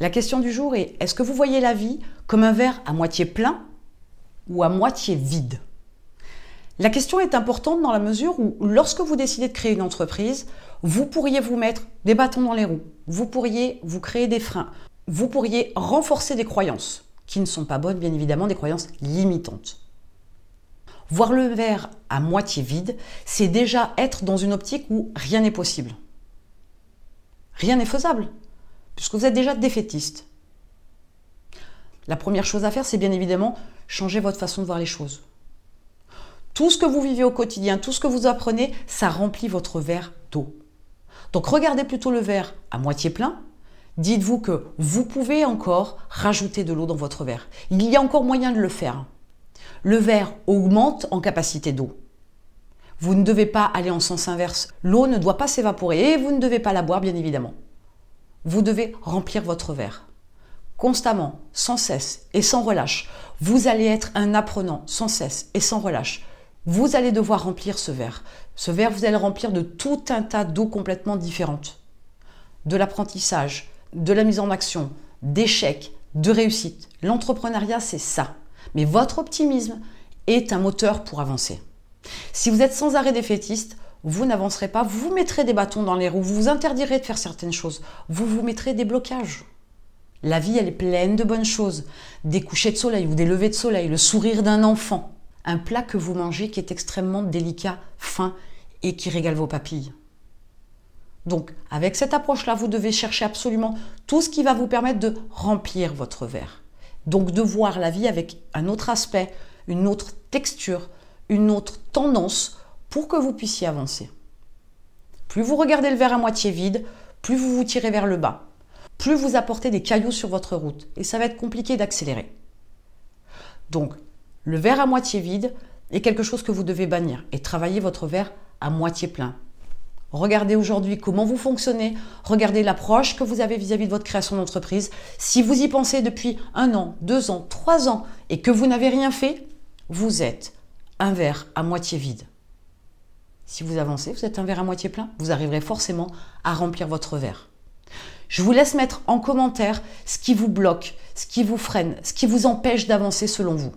La question du jour est, est-ce que vous voyez la vie comme un verre à moitié plein ou à moitié vide? La question est importante dans la mesure où lorsque vous décidez de créer une entreprise, vous pourriez vous mettre des bâtons dans les roues, vous pourriez vous créer des freins, vous pourriez renforcer des croyances qui ne sont pas bonnes, bien évidemment, des croyances limitantes. Voir le verre à moitié vide, c'est déjà être dans une optique où rien n'est possible. Rien n'est faisable, puisque vous êtes déjà défaitiste. La première chose à faire, c'est bien évidemment changer votre façon de voir les choses. Tout ce que vous vivez au quotidien, tout ce que vous apprenez, ça remplit votre verre d'eau. Donc regardez plutôt le verre à moitié plein. Dites-vous que vous pouvez encore rajouter de l'eau dans votre verre. Il y a encore moyen de le faire. Le verre augmente en capacité d'eau. Vous ne devez pas aller en sens inverse. L'eau ne doit pas s'évaporer et vous ne devez pas la boire, bien évidemment. Vous devez remplir votre verre. Constamment, sans cesse et sans relâche. Vous allez être un apprenant sans cesse et sans relâche. Vous allez devoir remplir ce verre. Ce verre, vous allez le remplir de tout un tas d'eau complètement différentes. De l'apprentissage, de la mise en action, d'échecs, de réussite. L'entrepreneuriat, c'est ça. Mais votre optimisme est un moteur pour avancer. Si vous êtes sans arrêt défaitiste, vous n'avancerez pas, vous vous mettrez des bâtons dans les roues, vous vous interdirez de faire certaines choses, vous vous mettrez des blocages. La vie, elle est pleine de bonnes choses. Des couchers de soleil ou des levées de soleil, le sourire d'un enfant, un plat que vous mangez qui est extrêmement délicat, fin et qui régale vos papilles. Donc, avec cette approche-là, vous devez chercher absolument tout ce qui va vous permettre de remplir votre verre. Donc, de voir la vie avec un autre aspect, une autre texture, une autre tendance pour que vous puissiez avancer. Plus vous regardez le verre à moitié vide, plus vous vous tirez vers le bas, plus vous apportez des cailloux sur votre route et ça va être compliqué d'accélérer. Donc, le verre à moitié vide est quelque chose que vous devez bannir et travailler votre verre à moitié plein. Regardez aujourd'hui comment vous fonctionnez, regardez l'approche que vous avez vis-à-vis de votre création d'entreprise. Si vous y pensez depuis un an, deux ans, trois ans et que vous n'avez rien fait, vous êtes un verre à moitié vide. Si vous avancez, vous êtes un verre à moitié plein, vous arriverez forcément à remplir votre verre. Je vous laisse mettre en commentaire ce qui vous bloque, ce qui vous freine, ce qui vous empêche d'avancer selon vous.